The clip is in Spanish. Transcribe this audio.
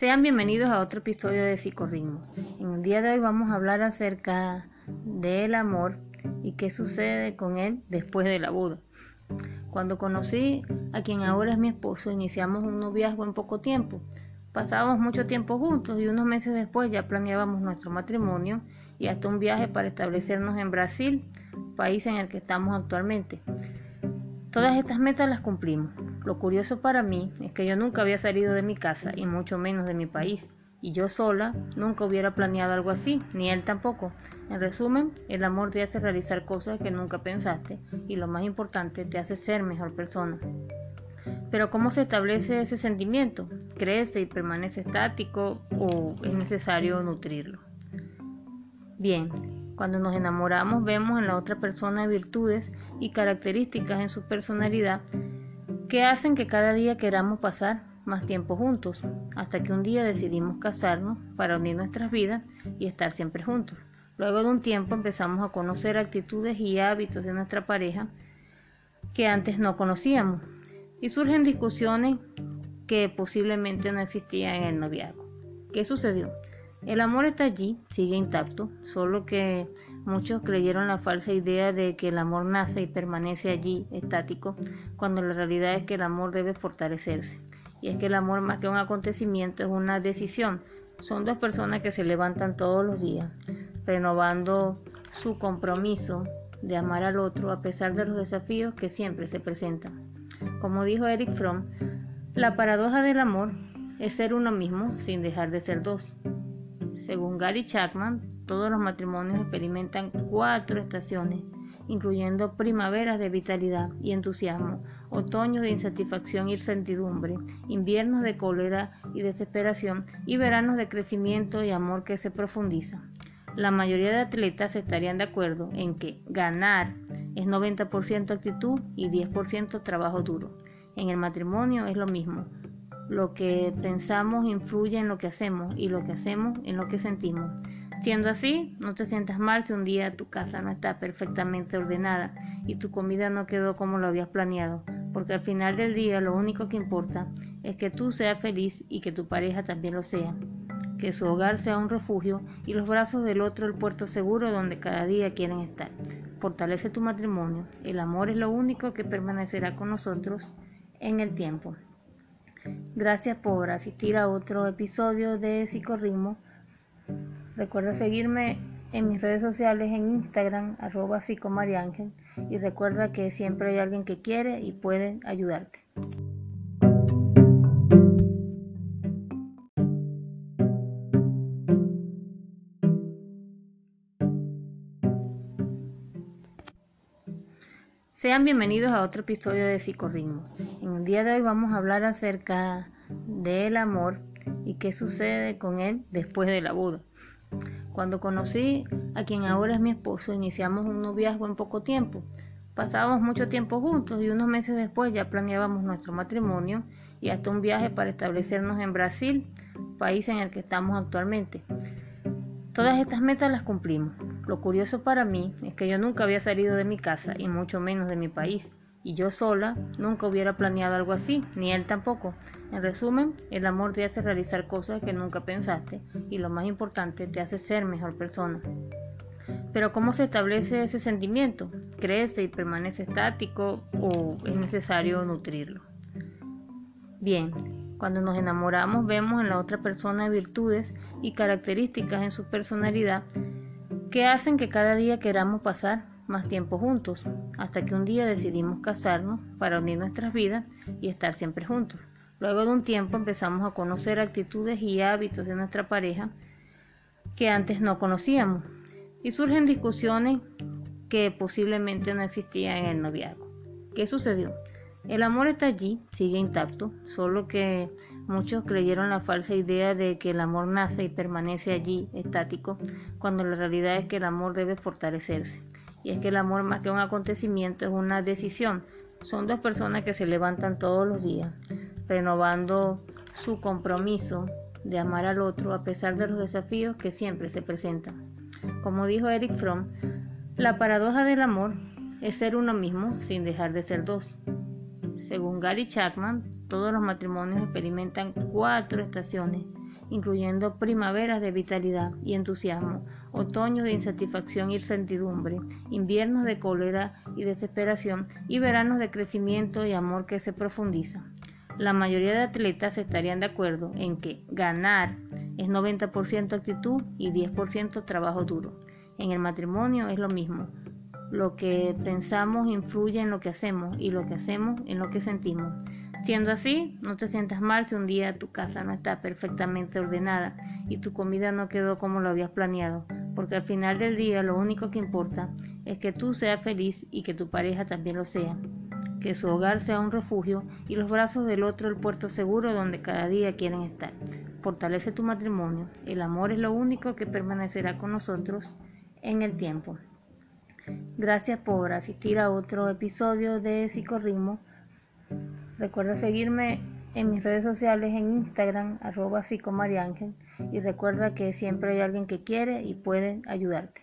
Sean bienvenidos a otro episodio de Psicorritmo. En el día de hoy vamos a hablar acerca del amor y qué sucede con él después de la boda. Cuando conocí a quien ahora es mi esposo, iniciamos un noviazgo en poco tiempo. Pasábamos mucho tiempo juntos y unos meses después ya planeábamos nuestro matrimonio y hasta un viaje para establecernos en Brasil, país en el que estamos actualmente. Todas estas metas las cumplimos. Lo curioso para mí es que yo nunca había salido de mi casa y mucho menos de mi país. Y yo sola nunca hubiera planeado algo así, ni él tampoco. En resumen, el amor te hace realizar cosas que nunca pensaste y lo más importante, te hace ser mejor persona. Pero ¿cómo se establece ese sentimiento? ¿Crece y permanece estático o es necesario nutrirlo? Bien, cuando nos enamoramos vemos en la otra persona virtudes y características en su personalidad que hacen que cada día queramos pasar más tiempo juntos, hasta que un día decidimos casarnos para unir nuestras vidas y estar siempre juntos. Luego de un tiempo empezamos a conocer actitudes y hábitos de nuestra pareja que antes no conocíamos y surgen discusiones que posiblemente no existían en el noviazgo. ¿Qué sucedió? El amor está allí, sigue intacto, solo que muchos creyeron la falsa idea de que el amor nace y permanece allí, estático, cuando la realidad es que el amor debe fortalecerse. Y es que el amor más que un acontecimiento es una decisión. Son dos personas que se levantan todos los días, renovando su compromiso de amar al otro a pesar de los desafíos que siempre se presentan. Como dijo Eric Fromm, la paradoja del amor es ser uno mismo sin dejar de ser dos. Según Gary Chapman, todos los matrimonios experimentan cuatro estaciones, incluyendo primaveras de vitalidad y entusiasmo, otoños de insatisfacción y incertidumbre, inviernos de cólera y desesperación y veranos de crecimiento y amor que se profundiza. La mayoría de atletas estarían de acuerdo en que ganar es 90% actitud y 10% trabajo duro. En el matrimonio es lo mismo. Lo que pensamos influye en lo que hacemos y lo que hacemos en lo que sentimos. Siendo así, no te sientas mal si un día tu casa no está perfectamente ordenada y tu comida no quedó como lo habías planeado, porque al final del día lo único que importa es que tú seas feliz y que tu pareja también lo sea, que su hogar sea un refugio y los brazos del otro el puerto seguro donde cada día quieren estar. Fortalece tu matrimonio, el amor es lo único que permanecerá con nosotros en el tiempo. Gracias por asistir a otro episodio de Psicorritmo. Recuerda seguirme en mis redes sociales en Instagram, arroba psicomariángel, y recuerda que siempre hay alguien que quiere y puede ayudarte. Sean bienvenidos a otro episodio de Psicorritmo. En el día de hoy vamos a hablar acerca del amor y qué sucede con él después de la boda. Cuando conocí a quien ahora es mi esposo, iniciamos un noviazgo en poco tiempo. Pasábamos mucho tiempo juntos y unos meses después ya planeábamos nuestro matrimonio y hasta un viaje para establecernos en Brasil, país en el que estamos actualmente. Todas estas metas las cumplimos. Lo curioso para mí es que yo nunca había salido de mi casa y mucho menos de mi país. Y yo sola nunca hubiera planeado algo así, ni él tampoco. En resumen, el amor te hace realizar cosas que nunca pensaste y lo más importante, te hace ser mejor persona. Pero ¿cómo se establece ese sentimiento? ¿Crece y permanece estático o es necesario nutrirlo? Bien, cuando nos enamoramos vemos en la otra persona virtudes y características en su personalidad que hacen que cada día queramos pasar más tiempo juntos, hasta que un día decidimos casarnos para unir nuestras vidas y estar siempre juntos. Luego de un tiempo empezamos a conocer actitudes y hábitos de nuestra pareja que antes no conocíamos y surgen discusiones que posiblemente no existían en el noviazgo. ¿Qué sucedió? El amor está allí, sigue intacto, solo que muchos creyeron la falsa idea de que el amor nace y permanece allí, estático, cuando la realidad es que el amor debe fortalecerse. Y es que el amor más que un acontecimiento es una decisión. Son dos personas que se levantan todos los días, renovando su compromiso de amar al otro a pesar de los desafíos que siempre se presentan. Como dijo Eric Fromm, la paradoja del amor es ser uno mismo sin dejar de ser dos. Según Gary Chapman, todos los matrimonios experimentan cuatro estaciones, incluyendo primaveras de vitalidad y entusiasmo, otoños de insatisfacción y certidumbre, inviernos de cólera y desesperación y veranos de crecimiento y amor que se profundiza. La mayoría de atletas estarían de acuerdo en que ganar es 90% actitud y 10% trabajo duro. En el matrimonio es lo mismo. Lo que pensamos influye en lo que hacemos y lo que hacemos en lo que sentimos. Siendo así, no te sientas mal si un día tu casa no está perfectamente ordenada y tu comida no quedó como lo habías planeado, porque al final del día lo único que importa es que tú seas feliz y que tu pareja también lo sea, que su hogar sea un refugio y los brazos del otro el puerto seguro donde cada día quieren estar. Fortalece tu matrimonio, el amor es lo único que permanecerá con nosotros en el tiempo. Gracias por asistir a otro episodio de Psicorritmo. Recuerda seguirme en mis redes sociales en Instagram, arroba psicomariángel, y recuerda que siempre hay alguien que quiere y puede ayudarte.